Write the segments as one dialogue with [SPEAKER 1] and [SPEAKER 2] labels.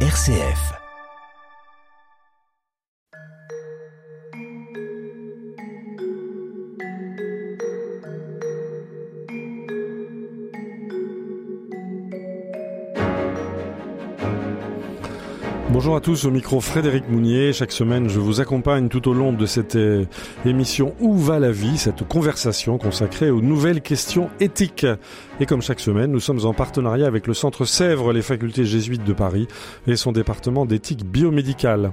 [SPEAKER 1] RCF.
[SPEAKER 2] Bonjour à tous, au micro Frédéric Mounier. Chaque semaine, je vous accompagne tout au long de cette euh, émission Où va la vie? Cette conversation consacrée aux nouvelles questions éthiques. Et comme chaque semaine, nous sommes en partenariat avec le Centre Sèvres, les facultés jésuites de Paris et son département d'éthique biomédicale.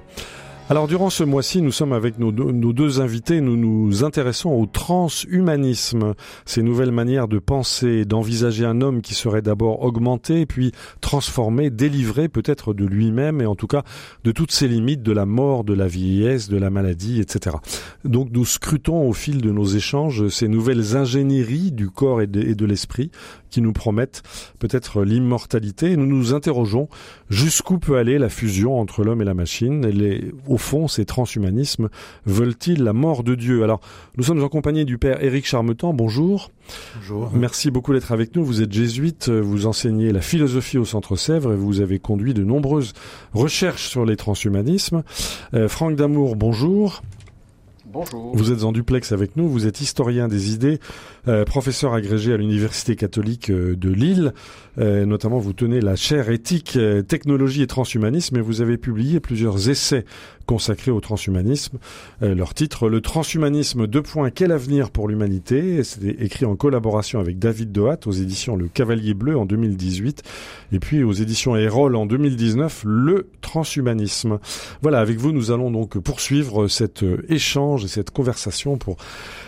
[SPEAKER 2] Alors durant ce mois-ci, nous sommes avec nos deux, invités, nous nous intéressons au transhumanisme, ces nouvelles manières de penser, d'envisager un homme qui serait d'abord augmenté, puis transformé, délivré peut-être de lui-même et en tout cas de toutes ses limites, de la mort, de la vieillesse, de la maladie, etc. Donc nous scrutons au fil de nos échanges ces nouvelles ingénieries du corps et de l'esprit qui nous promettent peut-être l'immortalité et nous nous interrogeons jusqu'où peut aller la fusion entre l'homme et la machine et les au fond, ces transhumanismes veulent-ils la mort de Dieu? Alors, nous sommes en compagnie du père Éric Charmetan. Bonjour.
[SPEAKER 3] Bonjour.
[SPEAKER 2] Merci beaucoup d'être avec nous. Vous êtes jésuite, vous enseignez la philosophie au Centre Sèvres et vous avez conduit de nombreuses recherches sur les transhumanismes. Euh, Franck Damour, bonjour. Vous êtes en duplex avec nous, vous êtes historien des idées, euh, professeur agrégé à l'Université catholique euh, de Lille, euh, notamment vous tenez la chaire éthique, technologie et transhumanisme et vous avez publié plusieurs essais consacrés au transhumanisme. Euh, leur titre, Le transhumanisme, deux points, quel avenir pour l'humanité? C'est écrit en collaboration avec David Dohat aux éditions Le Cavalier Bleu en 2018 et puis aux éditions Erol en 2019, Le transhumanisme. Voilà, avec vous nous allons donc poursuivre cet échange et cette conversation pour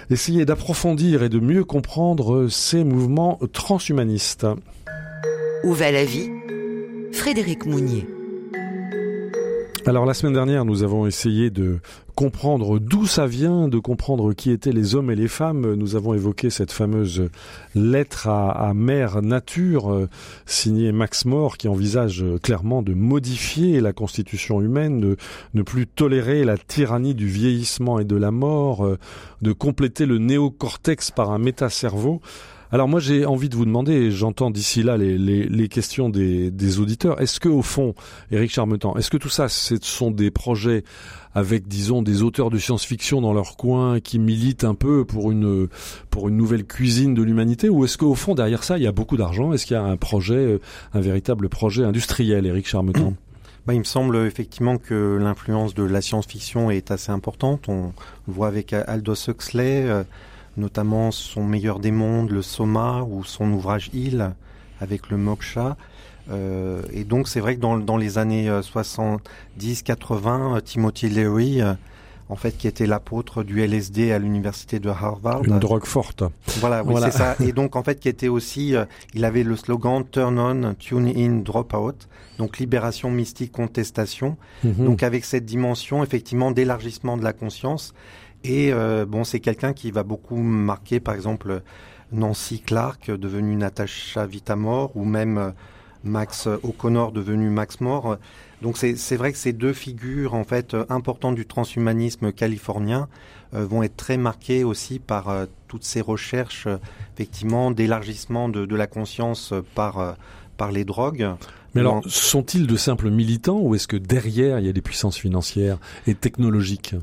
[SPEAKER 2] essayer d'approfondir et de mieux comprendre ces mouvements transhumanistes.
[SPEAKER 4] Où va la vie? Frédéric Mounier.
[SPEAKER 2] Alors la semaine dernière, nous avons essayé de comprendre d'où ça vient, de comprendre qui étaient les hommes et les femmes. Nous avons évoqué cette fameuse lettre à, Mère Nature, euh, signée Max More, qui envisage clairement de modifier la constitution humaine, de ne plus tolérer la tyrannie du vieillissement et de la mort, euh, de compléter le néocortex par un métacerveau. Alors moi j'ai envie de vous demander, j'entends d'ici là les, questions des, auditeurs, est-ce que au fond, Éric Charmetan, est-ce que tout ça ce sont des projets avec disons des auteurs de science-fiction dans leur coin qui militent un peu pour une nouvelle cuisine de l'humanité ou est-ce qu'au fond derrière ça il y a beaucoup d'argent? Est-ce qu'il y a un projet, un véritable projet industriel, Éric Charmetan?
[SPEAKER 3] Bah, il me semble effectivement que l'influence de la science-fiction est assez importante. On voit avec Aldous Huxley. Euh, notamment son meilleur des mondes, le Soma, ou son ouvrage Il, avec le Moksha. Euh, et donc c'est vrai que dans, dans les années 70-80, Timothy Leary, euh, en fait, qui était l'apôtre du LSD à l'université de Harvard.
[SPEAKER 2] Une drogue forte.
[SPEAKER 3] Voilà, oui, voilà. c'est ça. Et donc, en fait, qui était aussi, euh, il avait le slogan Turn on, Tune in, Drop out. Donc, libération mystique, contestation. Mm -hmm. Donc, avec cette dimension, effectivement, d'élargissement de la conscience. Et euh, bon, c'est quelqu'un qui va beaucoup marquer, par exemple, Nancy Clark, devenue Natasha Vitamore, ou même Max O'Connor, devenu Max Moore. Donc c'est vrai que ces deux figures en fait importantes du transhumanisme californien euh, vont être très marquées aussi par euh, toutes ces recherches euh, effectivement d'élargissement de, de, la conscience par par les drogues.
[SPEAKER 2] Mais alors, sont-ils de simples militants ou est-ce que derrière il y a des puissances financières et technologiques?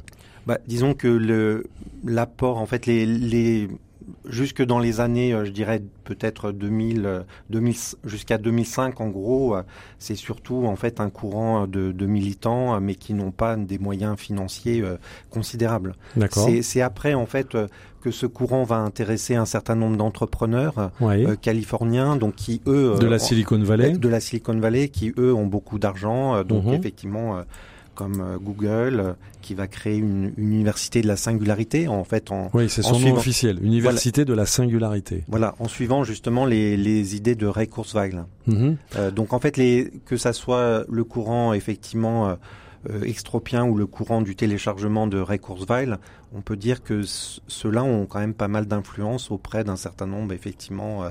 [SPEAKER 3] Bah, disons que le l'apport, en fait, les, les jusque dans les années, je dirais peut-être 2000, 2000 jusqu'à 2005 en gros, c'est surtout en fait un courant de, de militants, mais qui n'ont pas des moyens financiers considérables. C'est après en fait que ce courant va intéresser un certain nombre d'entrepreneurs
[SPEAKER 2] oui.
[SPEAKER 3] euh, californiens, donc qui eux
[SPEAKER 2] de la Silicon Valley,
[SPEAKER 3] de la Silicon Valley, qui eux ont beaucoup d'argent, euh, donc mm -hmm. effectivement comme Google, qui va créer une, une, université de la singularité, en fait. En,
[SPEAKER 2] oui, c'est son nom officiel, Université voilà, de la singularité.
[SPEAKER 3] Voilà, en suivant justement les, les idées de Ray Kurzweil.
[SPEAKER 2] Mm
[SPEAKER 3] -hmm. euh, donc en fait, les, que ça soit le courant effectivement euh, extropien ou le courant du téléchargement de Ray Kurzweil, on peut dire que ceux-là ont quand même pas mal d'influence auprès d'un certain nombre, effectivement, euh,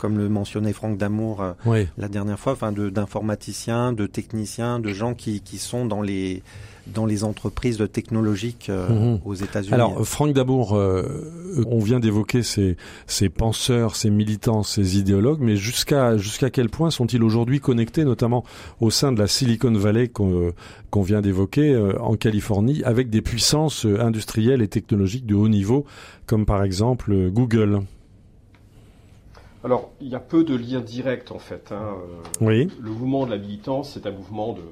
[SPEAKER 3] comme le mentionnait Franck Damour la dernière fois, enfin d'informaticiens, de, techniciens, de gens qui, qui sont dans les dans les entreprises technologiques euh, mhm. aux États-Unis.
[SPEAKER 2] Alors, Franck Dabour, euh, on vient d'évoquer ces, ces penseurs, ces militants, ces idéologues, mais jusqu'à jusqu'à quel point sont-ils aujourd'hui connectés, notamment au sein de la Silicon Valley qu'on vient d'évoquer euh, en Californie, avec des puissances industrielles et technologiques de haut niveau, comme par exemple Google?
[SPEAKER 1] Alors, il y a peu de liens directs en fait. Hein.
[SPEAKER 2] Oui.
[SPEAKER 1] Le mouvement de la militance, c'est un mouvement de,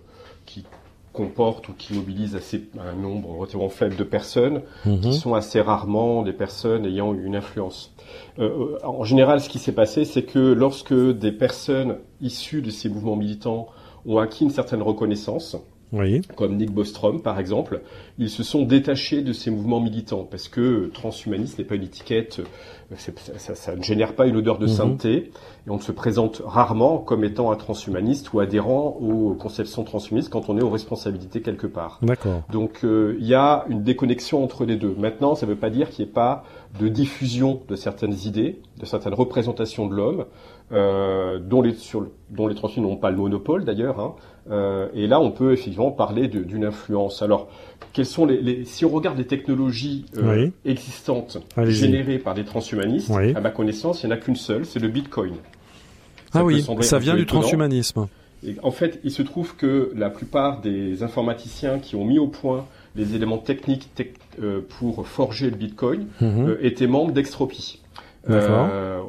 [SPEAKER 1] qui comporte ou qui mobilise assez un nombre relativement faible de personnes, qui mhm. sont assez rarement des personnes ayant une influence. Euh, euh, en général, ce qui s'est passé, c'est que lorsque des personnes issues de ces mouvements militants ont acquis une certaine reconnaissance, comme Nick Bostrom par exemple, ils se sont détachés de ces mouvements militants parce que transhumaniste n'est pas une étiquette, euh, ça, ne génère pas une odeur de mhm. sainteté et on ne se présente rarement comme étant un transhumaniste ou adhérent aux conceptions transhumanistes quand on est aux responsabilités quelque part.
[SPEAKER 2] D'accord.
[SPEAKER 1] Donc euh, il y a une déconnexion entre les deux. Maintenant, ça ne veut pas dire qu'il n'y ait pas de diffusion de certaines idées, de certaines représentations de l'homme, euh, dont les sur, dont les n'ont pas le monopole d'ailleurs. Hein, euh, et là, on peut effectivement parler d'une influence. Alors, quelles sont les, si on regarde les technologies euh, existantes générées par des transhumanistes, à ma connaissance, il n'y en a qu'une seule, c'est le Bitcoin.
[SPEAKER 2] ah oui, ça vient du transhumanisme.
[SPEAKER 1] en fait, il se trouve que la plupart des informaticiens qui ont mis au point les éléments techniques pour forger le Bitcoin mhm. étaient membres d'Extropy. Euh,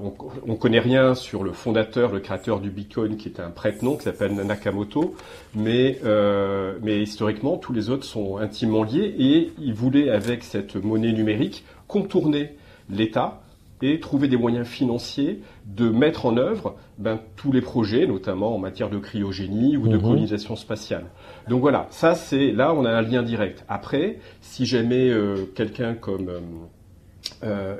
[SPEAKER 1] on, ne connaît rien sur le fondateur, le créateur du Bitcoin, qui est un prête-nom, qui s'appelle Nakamoto, mais, euh, mais historiquement, tous les autres sont intimement liés et ils voulaient, avec cette monnaie numérique, contourner l'État et trouver des moyens financiers de mettre en œuvre ben, tous les projets, notamment en matière de cryogénie ou de mhm. colonisation spatiale. Donc voilà, ça c'est là on a un lien direct. Après, si jamais euh, quelqu'un comme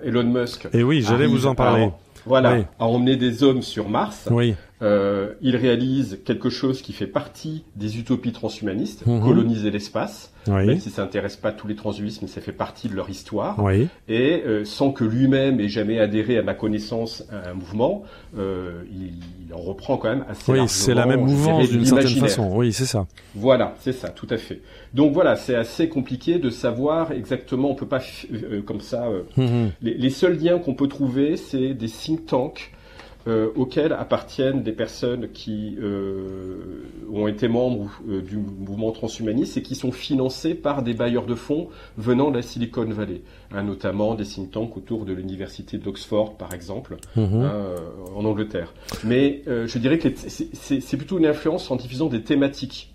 [SPEAKER 1] Elon Musk.
[SPEAKER 2] Et oui, j'allais vous en parler.
[SPEAKER 1] voilà, a emmené des hommes sur Mars.
[SPEAKER 2] Oui.
[SPEAKER 1] Euh, il réalise quelque chose qui fait partie des utopies transhumanistes, mhm. coloniser l'espace, même si ça n'intéresse pas tous les transhumanistes, mais ça fait partie de leur histoire. Et euh, sans que lui-même ait jamais adhéré à ma connaissance à un mouvement, euh, il, en reprend quand même assez
[SPEAKER 2] Oui, c'est la même mouvance d'une certaine façon. Oui, c'est ça.
[SPEAKER 1] Voilà, c'est ça, tout à fait. Donc voilà, c'est assez compliqué de savoir exactement. On peut pas euh, comme ça. Mhm. les, les, seuls liens qu'on peut trouver, c'est des think tanks euh, auxquels appartiennent des personnes qui euh, ont été membres euh, du mouvement transhumaniste et qui sont financés par des bailleurs de fonds venant de la Silicon Valley, hein, notamment des think tanks autour de l'université d'Oxford, par exemple, mhm. hein, en Angleterre. Mais je dirais que c'est plutôt une influence en diffusant des thématiques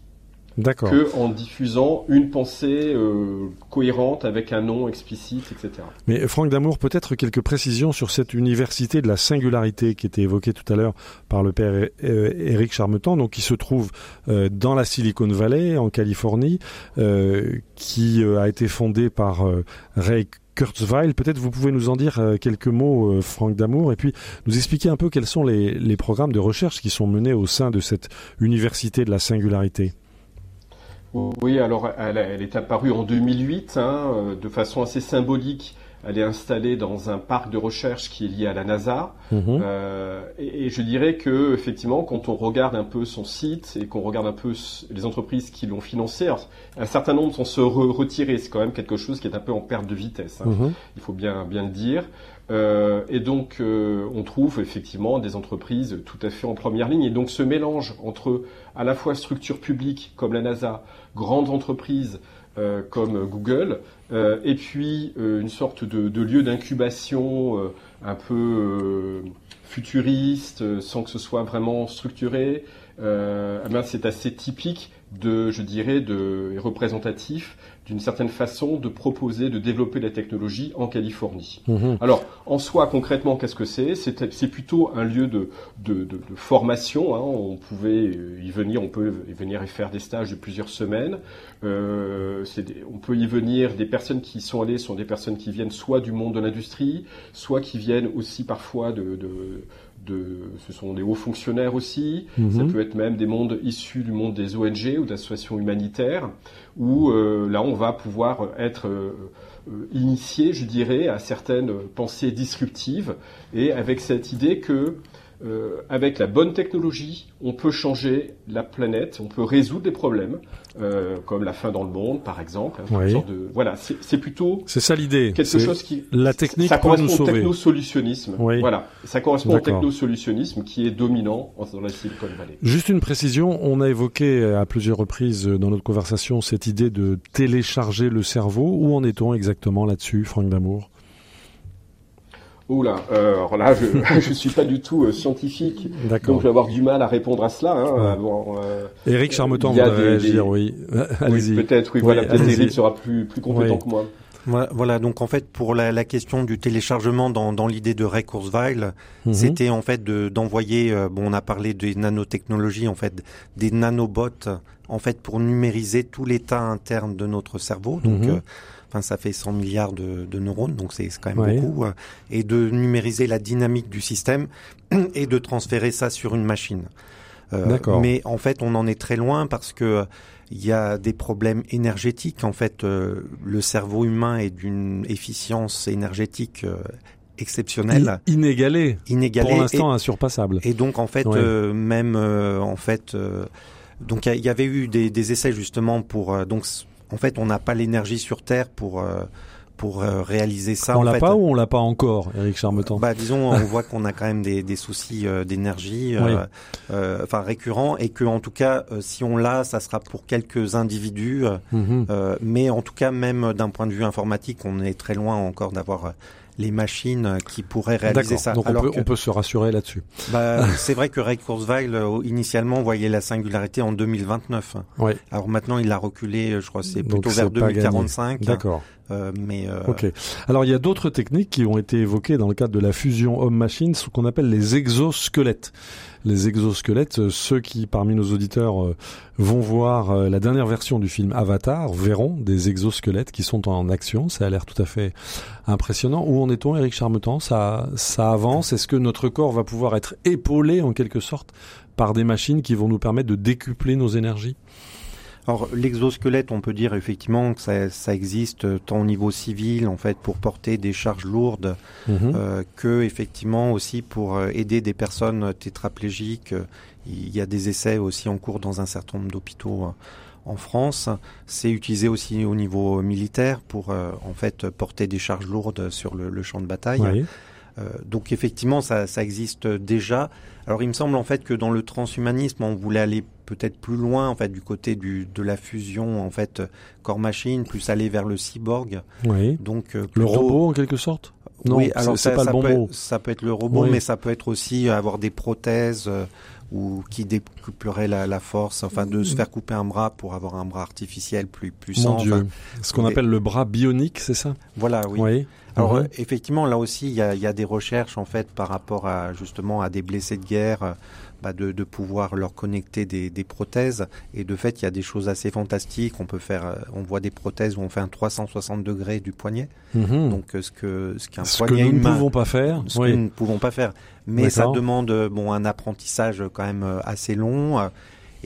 [SPEAKER 1] que en diffusant une pensée euh, cohérente avec un nom explicite, etc.
[SPEAKER 2] Mais Franck Damour, peut-être quelques précisions sur cette université de la singularité qui était évoquée tout à l'heure par le père euh, Éric Charmetan, donc qui se trouve euh, dans la Silicon Valley, en Californie, qui a été fondée par Ray Kurzweil. Peut-être vous pouvez nous en dire quelques mots, Franck Damour, et puis nous expliquer un peu quels sont les, les programmes de recherche qui sont menés au sein de cette université de la singularité.
[SPEAKER 1] Oui, alors elle, est apparue en 2008 hein, euh, de façon assez symbolique. Elle est installée dans un parc de recherche qui est lié à la NASA. Mhm. Euh, et, je dirais que effectivement, quand on regarde un peu son site et qu'on regarde un peu les entreprises qui l'ont financé, un certain nombre sont se retirés. C'est quand même quelque chose qui est un peu en perte de vitesse. Hein. Mhm. Il faut bien bien le dire. Euh, et donc, euh, on trouve effectivement des entreprises tout à fait en première ligne. Et donc, ce mélange entre à la fois structures publiques comme la NASA, grandes entreprises euh, comme Google, et puis une sorte de lieu d'incubation un peu futuriste, sans que ce soit vraiment structuré, eh ben, c'est assez typique de, je dirais, de représentatif d'une certaine façon de proposer, de développer la technologie en Californie. Mhm. Alors, en soi, concrètement, qu'est-ce que c'est? C'est plutôt un lieu de, de, de, de formation. Hein. On pouvait y venir, on peut y venir et faire des stages de plusieurs semaines. Euh, on peut y venir, des personnes qui y sont allées sont des personnes qui viennent soit du monde de l'industrie, soit qui viennent aussi parfois de, de, ce sont des hauts fonctionnaires aussi, ça mhm. peut être même des mondes issus du monde des ONG ou d'associations humanitaires, où euh, là on va pouvoir être euh, initié, je dirais, à certaines pensées disruptives, et avec cette idée que euh, avec la bonne technologie, on peut changer la planète, on peut résoudre des problèmes, euh, comme la faim dans le monde, par exemple.
[SPEAKER 2] Oui.
[SPEAKER 1] De, voilà, c'est plutôt.
[SPEAKER 2] C'est ça l'idée.
[SPEAKER 1] Quelque chose qui.
[SPEAKER 2] La technique
[SPEAKER 1] ça
[SPEAKER 2] nous
[SPEAKER 1] correspond au technosolutionnisme.
[SPEAKER 2] Oui.
[SPEAKER 1] Voilà, ça correspond au technosolutionnisme qui est dominant dans la Silicon Valley.
[SPEAKER 2] Juste une précision, on a évoqué à plusieurs reprises dans notre conversation cette idée de télécharger le cerveau. Où en est-on exactement là-dessus, Franck Damour?
[SPEAKER 1] Oula, euh, alors là, je je suis pas du tout euh, scientifique, donc je vais avoir du mal à répondre à cela. Hein.
[SPEAKER 2] Ouais.
[SPEAKER 1] Bon, euh,
[SPEAKER 2] Éric Charmeton
[SPEAKER 1] il y a
[SPEAKER 2] voudrait
[SPEAKER 1] des-
[SPEAKER 2] réagir,
[SPEAKER 1] des-
[SPEAKER 2] oui. Allez-y.
[SPEAKER 1] peut-être, oui,
[SPEAKER 2] Oui,
[SPEAKER 1] voilà, peut-être. Eric sera plus plus compétent
[SPEAKER 2] Oui.
[SPEAKER 1] que moi.
[SPEAKER 3] Voilà, voilà, donc en fait pour la, la question du téléchargement dans, dans l'idée de Ray Kurzweil,
[SPEAKER 2] Mhm.
[SPEAKER 3] c'était en fait de- d'envoyer, euh, bon on a parlé des nanotechnologies, en fait des nanobots, en fait pour numériser tout l'état interne de notre cerveau, donc
[SPEAKER 2] Mhm.
[SPEAKER 3] euh, enfin ça fait 100 milliards de, de neurones, donc c'est quand même beaucoup, euh, et de numériser la dynamique du système et de transférer ça sur une machine. Euh. Mais en fait, on en est très loin parce que euh, il y a des problèmes énergétiques. En fait, euh, le cerveau humain est d'une efficience énergétique exceptionnelle,
[SPEAKER 2] I- Inégalé.
[SPEAKER 3] inégalée.
[SPEAKER 2] Pour l'instant, insurpassable.
[SPEAKER 3] et donc en fait,
[SPEAKER 2] Ouais.
[SPEAKER 3] même en fait, donc il y avait eu des, des essais justement pour donc en fait on n'a pas l'énergie sur Terre pour euh, pour euh, réaliser ça.
[SPEAKER 2] on l'a pas ou on l'a pas encore, Éric Charmeton
[SPEAKER 3] Bah, disons, on voit qu'on a quand même des, des soucis euh, d'énergie, euh,
[SPEAKER 2] Oui.
[SPEAKER 3] récurrents, et que en tout cas, si on l'a, ça sera pour quelques individus.
[SPEAKER 2] Mhm.
[SPEAKER 3] euh, mais en tout cas, même d'un point de vue informatique, on est très loin encore d'avoir les machines qui pourraient réaliser ça.
[SPEAKER 2] Donc on peut,
[SPEAKER 3] que-
[SPEAKER 2] on peut se rassurer là-dessus.
[SPEAKER 3] bah, c'est vrai que Ray Kurzweil, euh, initialement, voyait la singularité en 2029.
[SPEAKER 2] Ouais.
[SPEAKER 3] Alors maintenant, il a reculé, euh, je crois, c'est plutôt vers
[SPEAKER 2] pas gagné.
[SPEAKER 3] 2045.
[SPEAKER 2] D'accord.
[SPEAKER 3] Euh, mais euh,
[SPEAKER 2] Ok. Alors il y a d'autres techniques qui ont été évoquées dans le cadre de la fusion homme-machine, ce qu'on appelle les exosquelettes. Les exosquelettes, euh, ceux qui parmi nos auditeurs euh, vont voir euh, la dernière version du film Avatar verront des exosquelettes qui sont en action. Ça a l'air tout à fait impressionnant. Où en est-on, Eric Charmetan? Ça, ça avance? Est-ce que notre corps va pouvoir être épaulé en quelque sorte par des machines qui vont nous permettre de décupler nos énergies?
[SPEAKER 3] Alors l'exosquelette, on peut dire effectivement que ça, ça existe euh, tant au niveau civil en fait pour porter des charges lourdes
[SPEAKER 2] Mhm.
[SPEAKER 3] euh, que effectivement aussi pour euh, aider des personnes tétraplégiques. Il y a des essais aussi en cours dans un certain nombre d'hôpitaux en France. C'est utilisé aussi au niveau militaire pour euh, en fait porter des charges lourdes sur le, le champ de bataille.
[SPEAKER 2] Oui.
[SPEAKER 3] Euh, donc effectivement, ça, ça existe déjà. Alors il me semble en fait que dans le transhumanisme, on voulait aller peut-être plus loin en fait du côté du, de la fusion en fait corps-machine, plus aller vers le cyborg.
[SPEAKER 2] Oui.
[SPEAKER 3] Donc euh,
[SPEAKER 2] Le
[SPEAKER 3] plutôt-
[SPEAKER 2] robot en quelque sorte? Non,
[SPEAKER 3] oui, alors
[SPEAKER 2] c'est
[SPEAKER 3] ça,
[SPEAKER 2] pas
[SPEAKER 3] ça
[SPEAKER 2] le bon
[SPEAKER 3] peut
[SPEAKER 2] mot.
[SPEAKER 3] Ça peut être le robot,
[SPEAKER 2] Oui.
[SPEAKER 3] mais ça peut être aussi avoir des prothèses euh, ou qui décupleraient la, la force, enfin de se faire couper un bras pour avoir un bras artificiel plus puissant.
[SPEAKER 2] Mon Dieu.
[SPEAKER 3] Enfin,
[SPEAKER 2] Ce qu'on appelle le bras bionique, c'est ça?
[SPEAKER 3] Voilà, oui.
[SPEAKER 2] Oui.
[SPEAKER 3] Alors effectivement, là aussi, il y a, il y a des recherches en fait par rapport à justement à des blessés de guerre, euh, bah, de, de pouvoir leur connecter des, des prothèses. Et de fait, il y a des choses assez fantastiques. On peut faire, euh, on voit des prothèses où on fait un 360 degrés du poignet.
[SPEAKER 2] Mhm.
[SPEAKER 3] Donc euh, ce que ce qu'un
[SPEAKER 2] Ce que
[SPEAKER 3] poignet
[SPEAKER 2] nous ne pouvons pas faire.
[SPEAKER 3] ce que nous ne pouvons pas faire. Mais ça demande bon un apprentissage quand même assez long.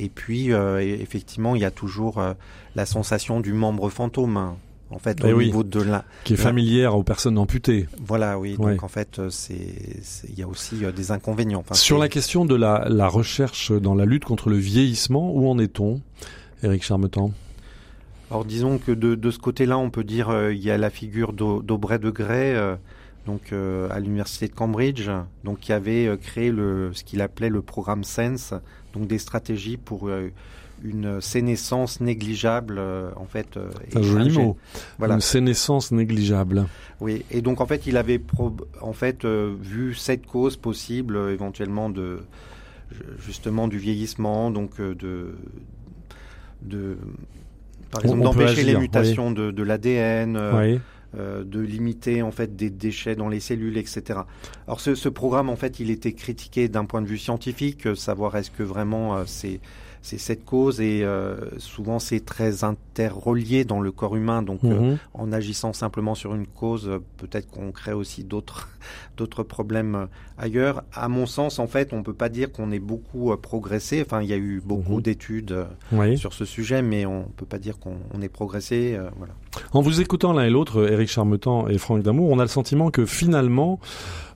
[SPEAKER 3] Et puis euh, effectivement, il y a toujours euh, la sensation du membre fantôme. En fait,
[SPEAKER 2] Eh
[SPEAKER 3] au
[SPEAKER 2] oui.
[SPEAKER 3] niveau de la,
[SPEAKER 2] Qui est familière aux personnes amputées.
[SPEAKER 3] voilà, oui.
[SPEAKER 2] Ouais.
[SPEAKER 3] Donc en fait, euh, il y a aussi euh, des inconvénients. Enfin,
[SPEAKER 2] Sur la question de la, la recherche dans la lutte contre le vieillissement, où en est-on Éric Charmetan?
[SPEAKER 3] Alors disons que de, de ce côté-là, on peut dire euh, il y a la figure d'Au- d'Aubrey de Grey, euh, donc euh, à l'université de Cambridge, donc qui avait créé le, ce qu'il appelait le programme Sense, donc des stratégies pour une sénescence négligeable, euh, en fait. euh,
[SPEAKER 2] C'est un joli mot.
[SPEAKER 3] Voilà.
[SPEAKER 2] Une sénescence négligeable.
[SPEAKER 3] Oui, et donc en fait, il avait en fait euh, vu sept causes possibles éventuellement de justement du vieillissement, donc de de par exemple d'empêcher les mutations de, de l'ADN,
[SPEAKER 2] oui.
[SPEAKER 3] euh, de limiter en fait des déchets dans les cellules, etc. Alors ce, ce programme en fait, il était critiqué d'un point de vue scientifique, euh, savoir est-ce que vraiment euh, c'est c'est cette cause et euh, souvent c'est très interrelié dans le corps humain, donc euh,
[SPEAKER 2] Mhm.
[SPEAKER 3] en agissant simplement sur une cause, euh, peut-être qu'on crée aussi d'autres d'autres problèmes ailleurs. À mon sens, en fait, on peut pas dire qu'on ait beaucoup progressé. Enfin, il y a eu beaucoup
[SPEAKER 2] Mhm.
[SPEAKER 3] d'études
[SPEAKER 2] Oui.
[SPEAKER 3] sur ce sujet, mais on peut pas dire qu'on on ait progressé. voilà.
[SPEAKER 2] En vous écoutant l'un et l'autre, Éric Charmetan et Franck Damour, on a le sentiment que finalement,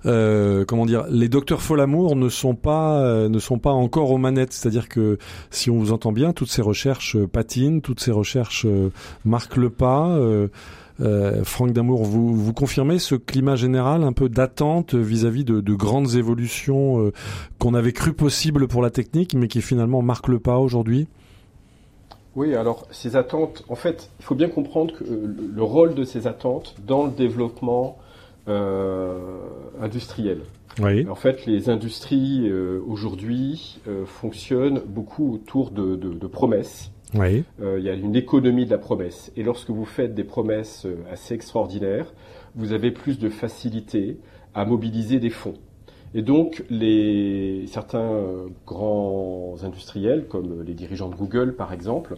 [SPEAKER 2] euh, comment dire, les docteurs Folamour ne sont pas euh, ne sont pas encore aux manettes. C'est-à-dire que si on vous entend bien, toutes ces recherches euh, patinent, toutes ces recherches marquent le pas. Franck Damour, vous, confirmez ce climat général un peu d'attente vis-à-vis de, de, grandes évolutions qu'on avait cru possibles pour la technique, mais qui finalement marquent le pas aujourd'hui?
[SPEAKER 1] Oui, alors ces attentes, en fait, il faut bien comprendre que le rôle de ces attentes dans le développement euh, industriel. Oui. En fait, les industries euh, aujourd'hui euh, fonctionnent beaucoup autour de, de, de promesses. Oui. Euh, il y a une économie de la promesse. Et lorsque vous faites des promesses euh, assez extraordinaires, vous avez plus de facilité à mobiliser des fonds. Et donc, les, certains grands industriels, comme les dirigeants de Google par exemple,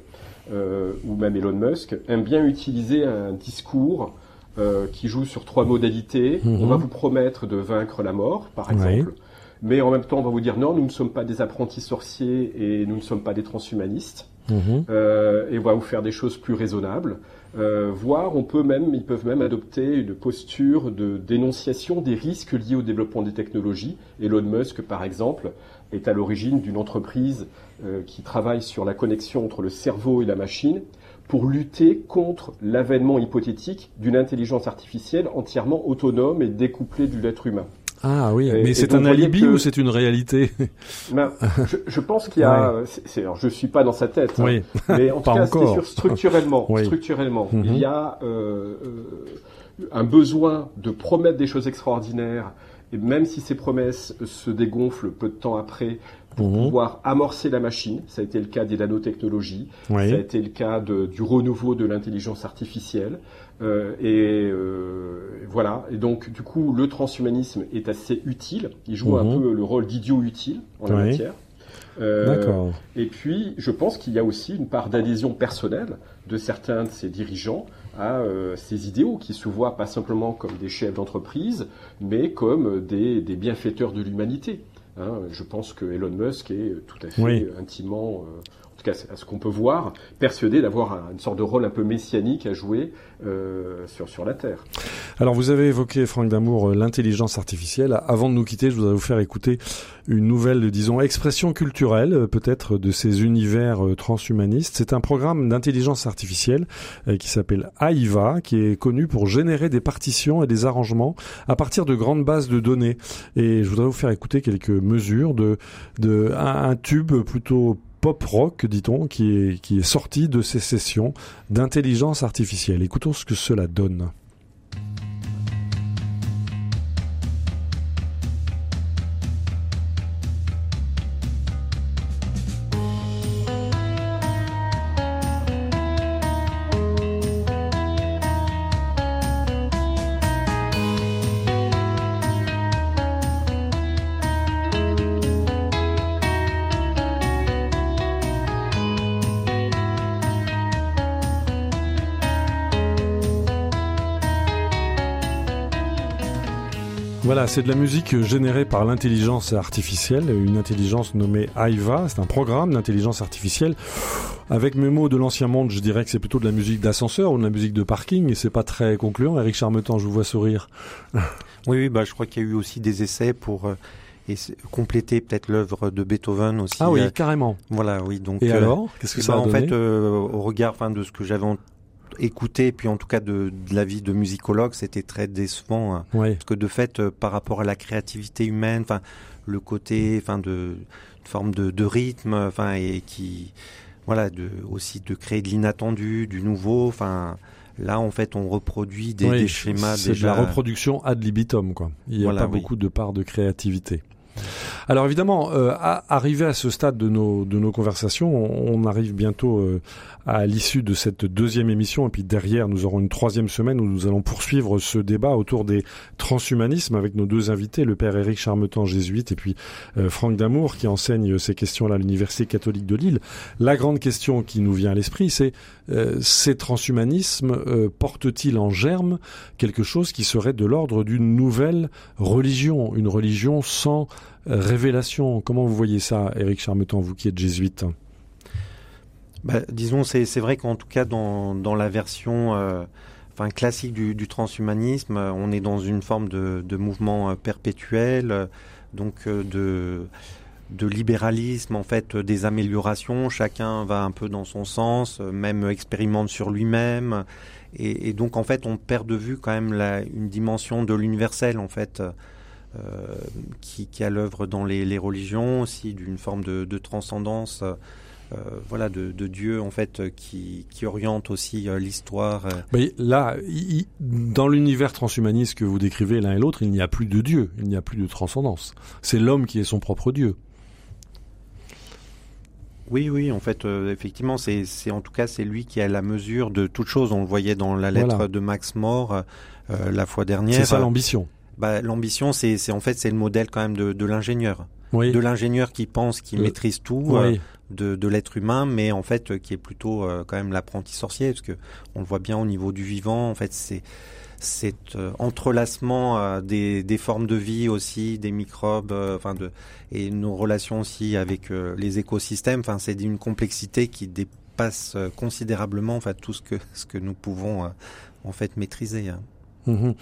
[SPEAKER 1] euh, ou même Elon Musk, aiment bien utiliser un discours euh, qui joue sur trois modalités. On mhm. va vous promettre de vaincre la mort, par exemple. Mais en même temps, on va vous dire non, nous ne sommes pas des apprentis sorciers et nous ne sommes pas des transhumanistes. Mhm. Euh, et on va vous faire des choses plus raisonnables. Euh, voire on peut même, ils peuvent même adopter une posture de dénonciation des risques liés au développement des technologies. Elon Musk, par exemple, est à l'origine d'une entreprise euh, qui travaille sur la connexion entre le cerveau et la machine pour lutter contre l'avènement hypothétique d'une intelligence artificielle entièrement autonome et découplée de l'être humain.
[SPEAKER 2] Ah oui, mais c'est un alibi ou c'est une réalité?
[SPEAKER 1] Ben, je, je, pense qu'il y a. C'est, alors, je suis pas dans sa tête, hein, mais en tout cas, c'est sûr structurellement. Structurellement, il y mhm. a euh, euh, un besoin de promettre des choses extraordinaires, et même si ces promesses se dégonflent peu de temps après, pour mhm. pouvoir amorcer la machine. Ça a été le cas des nanotechnologies, ça a été le cas de, du renouveau de l'intelligence artificielle. Euh, et euh, voilà. Et donc, du coup, le transhumanisme est assez utile. Il joue un mhm. peu le rôle d'idiot utile en la matière. Euh, et puis, je pense qu'il y a aussi une part d'adhésion personnelle de certains de ces dirigeants à euh, ces idéaux qui se voient pas simplement comme des chefs d'entreprise, mais comme des, des bienfaiteurs de l'humanité. Hein. je pense que Elon Musk est tout à fait intimement euh, à ce qu'on peut voir, persuadé d'avoir une sorte de rôle un peu messianique à jouer euh, sur, sur la Terre.
[SPEAKER 2] Alors vous avez évoqué, Franck Damour, euh, l'intelligence artificielle. Avant de nous quitter, je voudrais vous faire écouter une nouvelle, disons, expression culturelle, euh, peut-être, de ces univers transhumanistes. C'est un programme d'intelligence artificielle qui s'appelle AIVA, qui est connu pour générer des partitions et des arrangements à partir de grandes bases de données. Et je voudrais vous faire écouter quelques mesures de, de un tube plutôt pop rock, dit-on, qui est, sorti de ces sessions d'intelligence artificielle. Écoutons ce que cela donne. Voilà, c'est de la musique générée par l'intelligence artificielle, une intelligence nommée AIVA. C'est un programme d'intelligence artificielle. Avec mes mots de l'ancien monde, je dirais que c'est plutôt de la musique d'ascenseur ou de la musique de parking, et c'est pas très concluant. Eric Charmetan, je vous vois sourire.
[SPEAKER 3] Oui, oui, bah, je crois qu'il y a eu aussi des essais pour euh, compléter peut-être l'œuvre de Beethoven aussi.
[SPEAKER 2] Ah oui, euh, carrément.
[SPEAKER 3] Voilà, oui. Donc.
[SPEAKER 2] Et euh, alors, qu'est-ce que ça
[SPEAKER 3] bah,
[SPEAKER 2] a
[SPEAKER 3] En fait, au regard, enfin, de ce que j'avais écouter, puis en tout cas de, de l'avis de musicologue, c'était très décevant. Hein. Parce que de fait, euh, par rapport à la créativité humaine, enfin, le côté, enfin, de, forme de, de rythme, enfin, et qui, voilà, de, aussi de créer de l'inattendu, du nouveau, enfin. Là, en fait, on reproduit des, des schémas
[SPEAKER 2] déjà. C'est de la reproduction ad libitum, quoi. Il n'y a pas beaucoup de part de créativité. Alors évidemment, euh, à, arrivé à ce stade de nos, de nos conversations, on, arrive bientôt euh, à l'issue de cette deuxième émission, et puis derrière, nous aurons une troisième semaine où nous allons poursuivre ce débat autour des transhumanismes avec nos deux invités, le père Éric Charmetan, jésuite, et puis euh, Franck Damour, qui enseigne ces questions-là à l'Université catholique de Lille. La grande question qui nous vient à l'esprit, c'est euh, ces transhumanismes euh, portent-ils en germe quelque chose qui serait de l'ordre d'une nouvelle religion, une religion sans révélation Comment vous voyez ça, Éric Charmetan, vous qui êtes jésuite?
[SPEAKER 3] Bah, Disons, c'est vrai qu'en tout cas, dans, dans la version euh, enfin, classique du, transhumanisme, on est dans une forme de, mouvement perpétuel, donc de de libéralisme, en fait, des améliorations. Chacun va un peu dans son sens, même expérimente sur lui-même. Et, donc, en fait, on perd de vue quand même une dimension de l'universel, en fait, euh, qui, qui a l'œuvre dans les, les, religions, aussi d'une forme de, de transcendance. Euh, voilà, de, de, Dieu en fait qui, qui oriente aussi euh, l'histoire.
[SPEAKER 2] Mais là, dans l'univers transhumaniste que vous décrivez l'un et l'autre, il n'y a plus de Dieu, il n'y a plus de transcendance. C'est l'homme qui est son propre Dieu.
[SPEAKER 3] Oui, oui, en fait, euh, effectivement, c'est, en tout cas, c'est lui qui a la mesure de toute chose. On le voyait dans la lettre de Max More euh, la fois dernière.
[SPEAKER 2] C'est ça l'ambition.
[SPEAKER 3] Bah, l'ambition, c'est, c'est en fait, c'est le modèle quand même de, de l'ingénieur. Oui. De l'ingénieur qui pense, qui maîtrise tout. Euh, de, de l'être humain, mais en fait qui est plutôt quand même l'apprenti sorcier, parce que on le voit bien au niveau du vivant. En fait, c'est cet euh, entrelacement euh, des, des, formes de vie aussi, des microbes, euh, enfin de, et nos relations aussi avec les écosystèmes. Enfin, c'est d'une complexité qui dépasse considérablement enfin tout ce que ce que nous pouvons en fait maîtriser. Hein.
[SPEAKER 2] Mhm.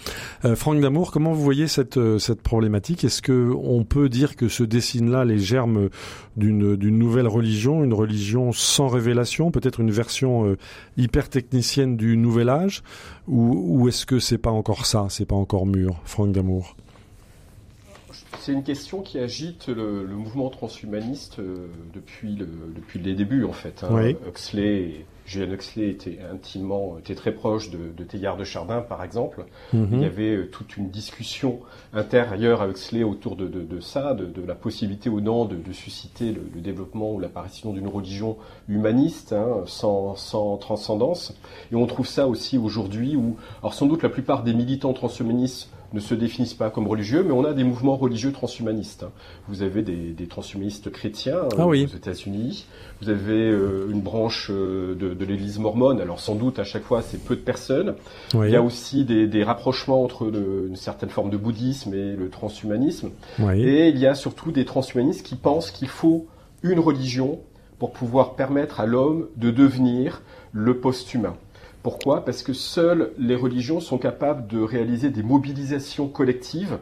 [SPEAKER 2] Euh, Franck Damour, comment vous voyez cette, euh, problématique? Est-ce que on peut dire que se dessinent là les germes d'une, d'une nouvelle religion, une religion sans révélation, peut-être une version euh, hyper technicienne du nouvel âge, ou, ou est-ce que c'est pas encore ça, c'est pas encore mûr, Franck Damour?
[SPEAKER 1] C'est une question qui agite le, le mouvement transhumaniste depuis, le, depuis les débuts en fait. Hein. Huxley Julian Huxley était intimement, était très proche de, de Teilhard de Chardin, par exemple. Mhm. Il y avait euh, toute une discussion intérieure à Huxley autour de, de, de ça, de, la possibilité ou non de, susciter le, développement ou l'apparition d'une religion humaniste, hein, sans, sans, transcendance. Et on trouve ça aussi aujourd'hui où, alors sans doute la plupart des militants transhumanistes ne se définissent pas comme religieux, mais on a des mouvements religieux transhumanistes. Vous avez des, des transhumanistes chrétiens ah aux États-Unis. Vous avez euh, une branche euh, de, de l'Église mormone. Alors sans doute à chaque fois c'est peu de personnes. Il y a aussi des, des rapprochements entre une certaine forme de bouddhisme et le transhumanisme. Et il y a surtout des transhumanistes qui pensent qu'il faut une religion pour pouvoir permettre à l'homme de devenir le post-humain. Pourquoi? Parce que seules les religions sont capables de réaliser des mobilisations collectives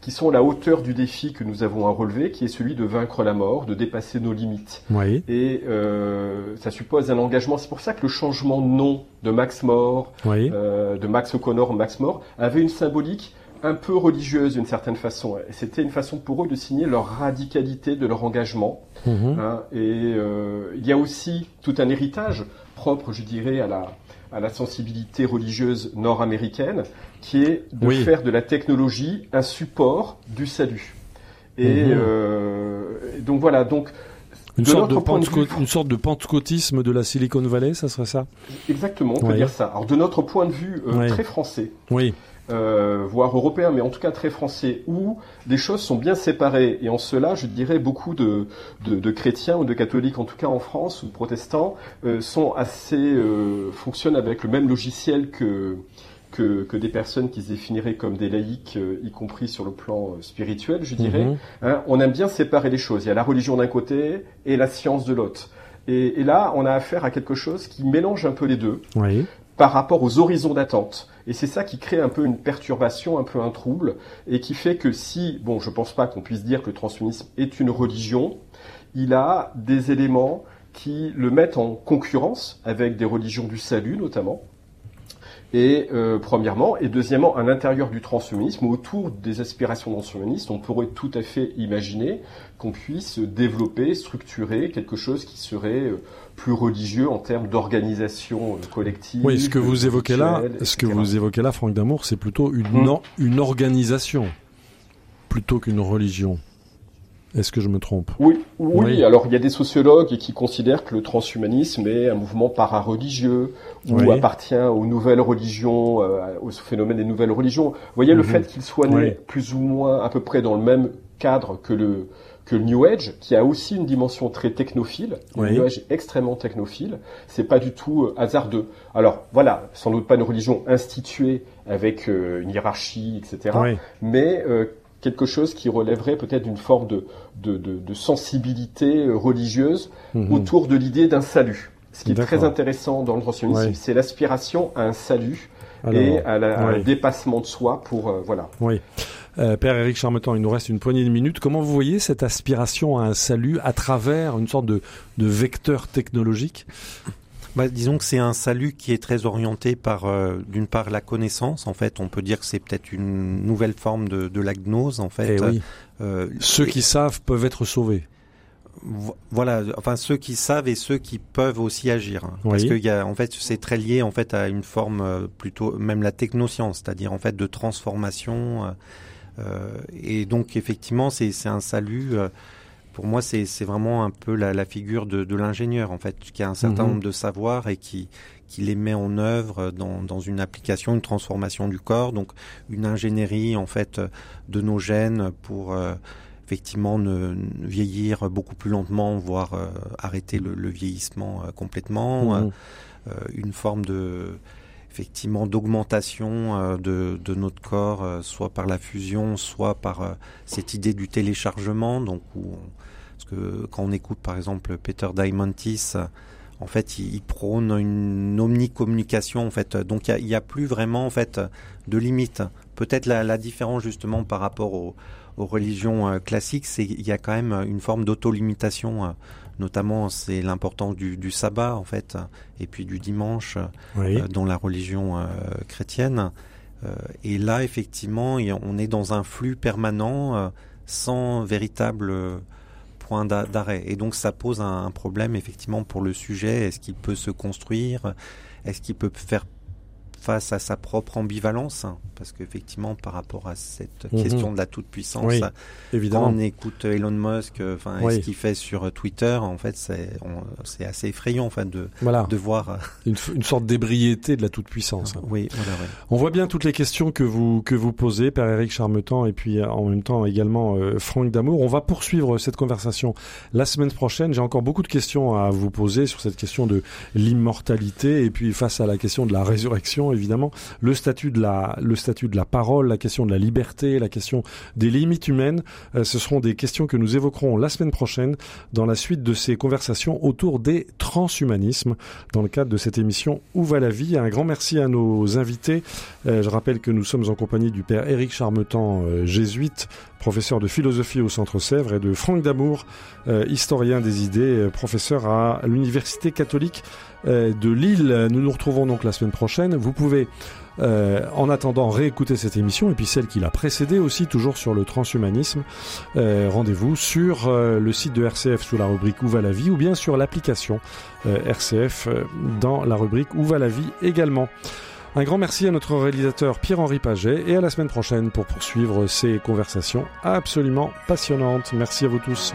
[SPEAKER 1] qui sont à la hauteur du défi que nous avons à relever, qui est celui de vaincre la mort, de dépasser nos limites.
[SPEAKER 2] Oui.
[SPEAKER 1] Et euh, ça suppose un engagement. C'est pour ça que le changement de nom de Max More, euh, de Max O'Connor en Max More, avait une symbolique un peu religieuse d'une certaine façon. C'était une façon pour eux de signer leur radicalité de leur engagement. Mhm. Hein. et euh, il y a aussi tout un héritage propre, je dirais, à la, à la sensibilité religieuse nord-américaine, qui est de faire de la technologie un support du salut. Et mhm. euh, donc voilà, donc
[SPEAKER 2] une sorte, de une sorte de pentecôtisme de la Silicon Valley, ça serait ça?
[SPEAKER 1] Exactement, on peut dire ça. Alors de notre point de vue euh, très français,
[SPEAKER 2] oui.
[SPEAKER 1] Euh, voire européen, mais en tout cas très français, où des choses sont bien séparées. Et en cela, je dirais, beaucoup de, de, de chrétiens ou de catholiques, en tout cas en France, ou protestants, euh, sont assez euh, fonctionnent avec le même logiciel que, que, que, des personnes qui se définiraient comme des laïcs, euh, y compris sur le plan euh, spirituel, je dirais. Mhm. Hein, on aime bien séparer les choses. Il y a la religion d'un côté et la science de l'autre. Et, et, là, on a affaire à quelque chose qui mélange un peu les deux.
[SPEAKER 2] Oui
[SPEAKER 1] par rapport aux horizons d'attente. Et c'est ça qui crée un peu une perturbation, un peu un trouble, et qui fait que si, bon, je pense pas qu'on puisse dire que le transhumanisme est une religion, il a des éléments qui le mettent en concurrence avec des religions du salut notamment, et euh, premièrement, et deuxièmement, à l'intérieur du transhumanisme, autour des aspirations transhumanistes, on pourrait tout à fait imaginer qu'on puisse développer, structurer quelque chose qui serait euh, plus religieux en termes d'organisation euh, collective.
[SPEAKER 2] Oui, ce que vous évoquez là, ce que vous évoquez là, Franck Damour, c'est plutôt une, hum. une organisation plutôt qu'une religion. Est-ce que je me trompe
[SPEAKER 1] oui, oui, alors il y a des sociologues qui considèrent que le transhumanisme est un mouvement para-religieux ou appartient aux nouvelles religions, euh, au phénomène des nouvelles religions. Vous voyez, le mhm. fait qu'il soit né plus ou moins à peu près dans le même cadre que le, que le New Age, qui a aussi une dimension très technophile, le New Age extrêmement technophile, c'est pas du tout euh, hasardeux. Alors voilà, sans doute pas une religion instituée avec euh, une hiérarchie, etc., mais quelque chose qui relèverait peut-être d'une forme de, de, de, de, sensibilité euh, religieuse mhm. autour de l'idée d'un salut. Ce qui est très intéressant dans le transhumanisme, c'est l'aspiration à un salut et à, un dépassement de soi pour voilà.
[SPEAKER 2] Oui. Euh, Père Éric Charmetan, il nous reste une poignée de minutes. Comment vous voyez cette aspiration à un salut à travers une sorte de, de vecteur technologique?
[SPEAKER 3] Bah, disons que c'est un salut qui est très orienté par, euh, d'une part, la connaissance. En fait, on peut dire que c'est peut-être une nouvelle forme de, de la gnose. En fait,
[SPEAKER 2] eh oui. euh, ceux qui savent peuvent être sauvés.
[SPEAKER 3] Voilà, enfin ceux qui savent et ceux qui peuvent aussi agir, hein. parce que y a, en fait, c'est très lié en fait à une forme euh, plutôt, même la technoscience, c'est-à-dire en fait de transformation. Euh, euh, et donc effectivement, c'est un salut pour moi, c'est vraiment un peu la, la figure de, de l'ingénieur, en fait, qui a un certain mhm. nombre de savoirs et qui, qui les met en œuvre dans, dans une application, une transformation du corps, donc une ingénierie, en fait, de nos gènes pour euh, effectivement ne, vieillir beaucoup plus lentement, voire euh, arrêter le, le vieillissement euh, complètement, mhm. une forme de effectivement d'augmentation de, de, notre corps, soit par la fusion, soit par cette idée du téléchargement, donc où on, parce que quand on écoute par exemple Peter Diamandis, en fait, il, prône une omnicommunication. En fait, donc il n'y a, plus vraiment en fait de limite. Peut-être la, différence justement par rapport aux, religions euh, classiques, c'est qu'il y a quand même une forme d'auto-limitation. Euh, notamment, c'est l'importance du, sabbat en fait, et puis du dimanche euh, dans la religion chrétienne. et là, effectivement, on est dans un flux permanent sans véritable d'arrêt. Et donc ça pose un, problème effectivement pour le sujet. Est-ce qu'il peut se construire? Est-ce qu'il peut faire face à sa propre ambivalence, hein, parce qu'effectivement, par rapport à cette mhm. question de la toute-puissance,
[SPEAKER 2] évidemment.
[SPEAKER 3] quand on écoute Elon Musk, euh, enfin, ce qu'il fait sur Twitter, en fait, c'est, assez effrayant, enfin, de, de voir euh,
[SPEAKER 2] une, une, sorte d'ébriété de la toute-puissance.
[SPEAKER 3] Hein. Oui, voilà,
[SPEAKER 2] On voit bien toutes les questions que vous que vous posez, Père Éric Charmetan, et puis en même temps également euh, Franck Damour. On va poursuivre cette conversation la semaine prochaine. J'ai encore beaucoup de questions à vous poser sur cette question de l'immortalité, et puis face à la question de la résurrection évidemment, le statut de la, le statut de la parole, la question de la liberté, la question des limites humaines. Euh, ce seront des questions que nous évoquerons la semaine prochaine dans la suite de ces conversations autour des transhumanismes dans le cadre de cette émission Où va la vie? Un grand merci à nos invités. Euh, je rappelle que nous sommes en compagnie du père Éric Charmetan, euh, jésuite, professeur de philosophie au Centre Sèvres, et de Franck Damour, historien des idées, professeur à l'Université catholique de Lille. Nous nous retrouvons donc la semaine prochaine. Vous pouvez euh, en attendant réécouter cette émission et puis celle qui l'a précédée aussi toujours sur le transhumanisme. Euh, rendez-vous sur le site de RCF sous la rubrique Où va la vie ou bien sur l'application RCF dans la rubrique Où va la vie également. Un grand merci à notre réalisateur Pierre-Henri Paget et à la semaine prochaine pour poursuivre ces conversations absolument passionnantes. Merci à vous tous.